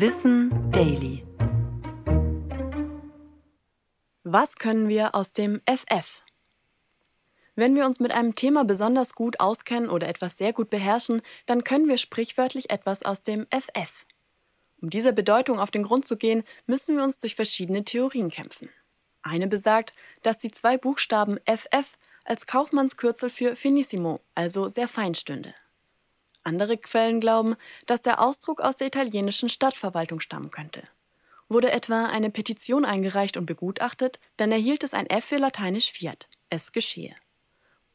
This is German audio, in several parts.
Wissen Daily. Was können wir aus dem FF? Wenn wir uns mit einem Thema besonders gut auskennen oder etwas sehr gut beherrschen, dann können wir sprichwörtlich etwas aus dem FF. Um dieser Bedeutung auf den Grund zu gehen, müssen wir uns durch verschiedene Theorien kämpfen. Eine besagt, dass die zwei Buchstaben FF als Kaufmannskürzel für Finissimo, also sehr fein stünde. Andere Quellen glauben, dass der Ausdruck aus der italienischen Stadtverwaltung stammen könnte. Wurde etwa eine Petition eingereicht und begutachtet, dann erhielt es ein F für lateinisch Fiat, es geschehe.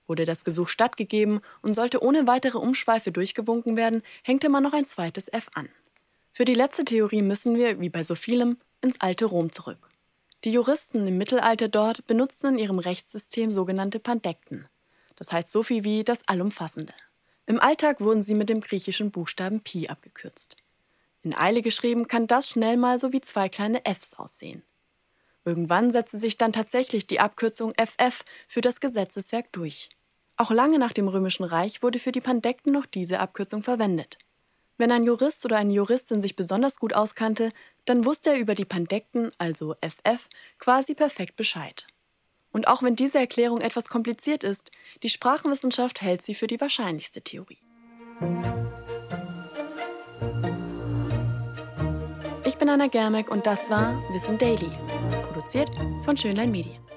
Wurde das Gesuch stattgegeben und sollte ohne weitere Umschweife durchgewunken werden, hängte man noch ein zweites F an. Für die letzte Theorie müssen wir, wie bei so vielem, ins alte Rom zurück. Die Juristen im Mittelalter dort benutzten in ihrem Rechtssystem sogenannte Pandekten. Das heißt so viel wie das Allumfassende. Im Alltag wurden sie mit dem griechischen Buchstaben Pi abgekürzt. In Eile geschrieben kann das schnell mal so wie zwei kleine Fs aussehen. Irgendwann setzte sich dann tatsächlich die Abkürzung FF für das Gesetzeswerk durch. Auch lange nach dem Römischen Reich wurde für die Pandekten noch diese Abkürzung verwendet. Wenn ein Jurist oder eine Juristin sich besonders gut auskannte, dann wusste er über die Pandekten, also FF, quasi perfekt Bescheid. Und auch wenn diese Erklärung etwas kompliziert ist, die Sprachenwissenschaft hält sie für die wahrscheinlichste Theorie. Ich bin Anna Germeck und das war Wissen Daily, produziert von Schönlein Medien.